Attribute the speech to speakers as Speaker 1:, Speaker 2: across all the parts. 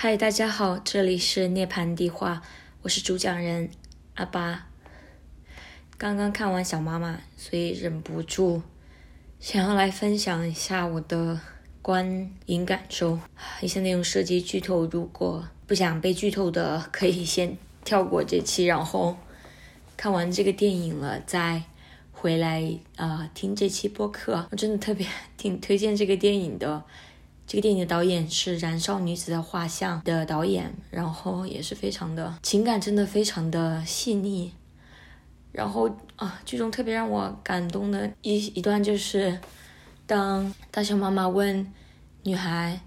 Speaker 1: 嗨，大家好，这里是涅槃地话，我是主讲人阿巴。刚刚看完小妈妈，所以忍不住想要来分享一下我的观影感受。一些内容涉及剧透，如果不想被剧透的，可以先跳过这期，然后看完这个电影了再回来啊听这期播客。我真的特别 挺推荐这个电影的。这个电影的导演是《燃烧女子的画像》的导演，然后也是非常的情感，真的非常的细腻。然后啊，剧中特别让我感动的一一段就是，当大象妈妈问女孩：“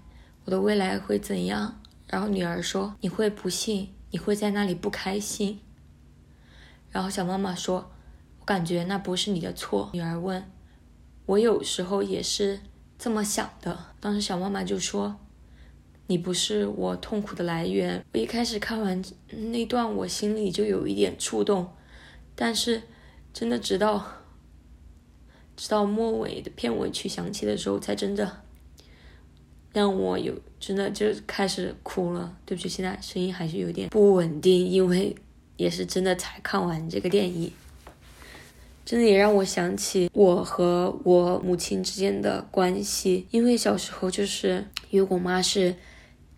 Speaker 1: 我的未来会怎样？”然后女儿说：“你会不幸，你会在那里不开心。”然后小妈妈说：“我感觉那不是你的错。”女儿问：“我有时候也是。”这么想的，当时小妈妈就说：“你不是我痛苦的来源。”我一开始看完那段，我心里就有一点触动，但是真的直到直到末尾的片尾曲响起的时候，才真的让我有真的就开始哭了。对不起，现在声音还是有点不稳定，因为也是真的才看完这个电影。真的也让我想起我和我母亲之间的关系，因为小时候就是因为我妈是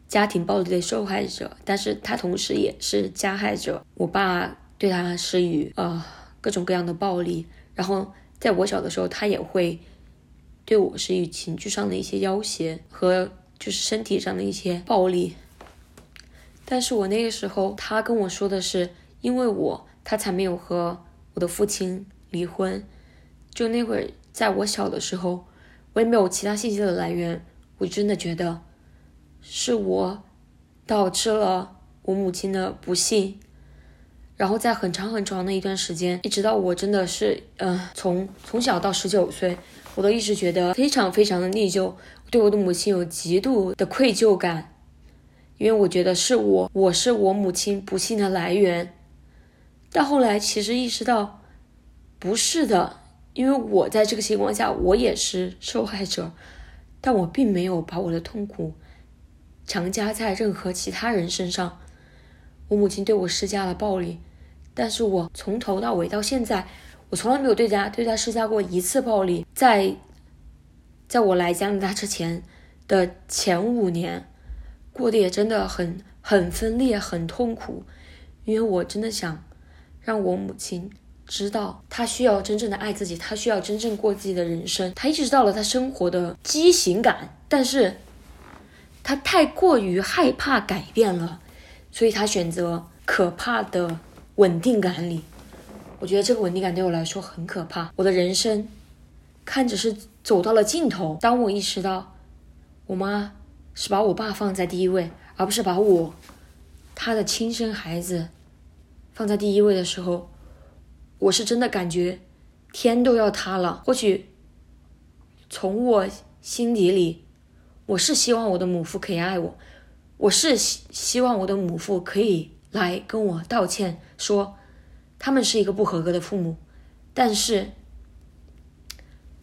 Speaker 1: 家庭暴力的受害者，但是她同时也是加害者。我爸对她施予呃各种各样的暴力，然后在我小的时候，他也会对我施予情绪上的一些要挟和就是身体上的一些暴力。但是我那个时候，他跟我说的是，因为我他才没有和我的父亲。离婚，就那会儿，在我小的时候，我也没有其他信息的来源，我真的觉得是我导致了我母亲的不幸。然后在很长很长的一段时间，一直到我真的是，嗯，从从小到十九岁，我都一直觉得非常非常的内疚，对我的母亲有极度的愧疚感，因为我觉得是我，我是我母亲不幸的来源。但后来其实意识到。不是的，因为我在这个情况下，我也是受害者，但我并没有把我的痛苦强加在任何其他人身上。我母亲对我施加了暴力，但是我从头到尾到现在，我从来没有对家对他施加过一次暴力。在在我来加拿大之前的前五年，过得也真的很很分裂，很痛苦，因为我真的想让我母亲。知道他需要真正的爱自己，他需要真正过自己的人生。他意识到了他生活的畸形感，但是他太过于害怕改变了，所以他选择可怕的稳定感里。我觉得这个稳定感对我来说很可怕。我的人生看着是走到了尽头。当我意识到我妈是把我爸放在第一位，而不是把我他的亲生孩子放在第一位的时候。我是真的感觉天都要塌了。或许从我心底里，我是希望我的母父可以爱我，我是希希望我的母父可以来跟我道歉，说他们是一个不合格的父母。但是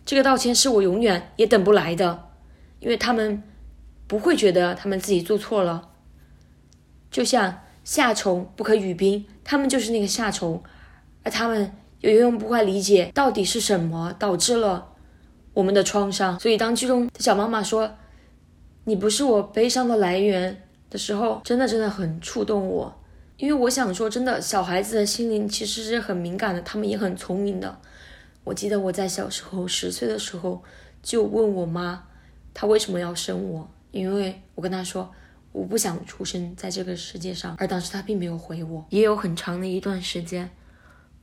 Speaker 1: 这个道歉是我永远也等不来的，因为他们不会觉得他们自己做错了。就像夏虫不可语冰，他们就是那个夏虫。而他们也永远不会理解到底是什么导致了我们的创伤。所以，当剧中的小妈妈说“你不是我悲伤的来源”的时候，真的真的很触动我。因为我想说，真的，小孩子的心灵其实是很敏感的，他们也很聪明的。我记得我在小时候十岁的时候，就问我妈，她为什么要生我？因为我跟她说，我不想出生在这个世界上。而当时她并没有回我。也有很长的一段时间。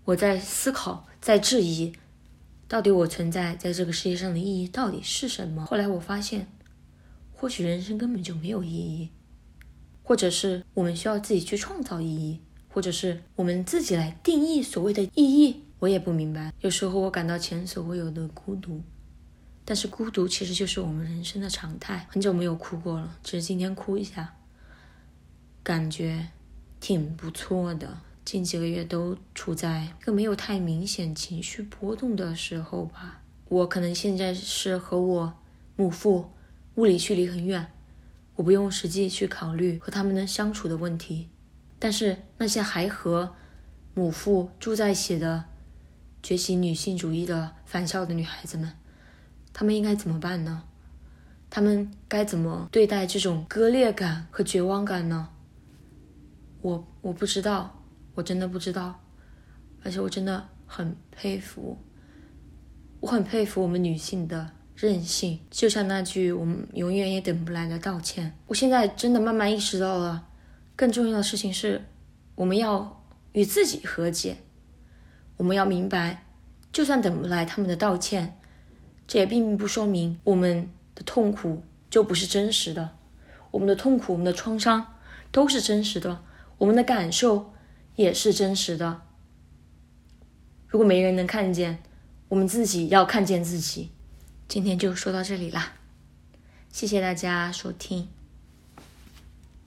Speaker 1: 我在思考，在质疑，到底我存在在这个世界上的意义到底是什么？后来我发现，或许人生根本就没有意义，或者是我们需要自己去创造意义，或者是我们自己来定义所谓的意义。我也不明白。有时候我感到前所未有的孤独，但是孤独其实就是我们人生的常态。很久没有哭过了，只是今天哭一下，感觉挺不错的。近几个月都处在一个没有太明显情绪波动的时候吧。我可能现在是和我母父物理距离很远，我不用实际去考虑和他们能相处的问题。但是那些还和母父住在一起的觉醒女性主义的返校的女孩子们，她们应该怎么办呢？她们该怎么对待这种割裂感和绝望感呢？我我不知道，我真的不知道，而且我真的很佩服，我很佩服我们女性的韧性。就像那句“我们永远也等不来的道歉”，我现在真的慢慢意识到了，更重要的事情是，我们要与自己和解。我们要明白，就算等不来他们的道歉，这也并不说明我们的痛苦就不是真实的。我们的痛苦，我们的创伤都是真实的。我们的感受也是真实的。如果没人能看见，我们自己要看见自己。今天就说到这里啦，谢谢大家收听。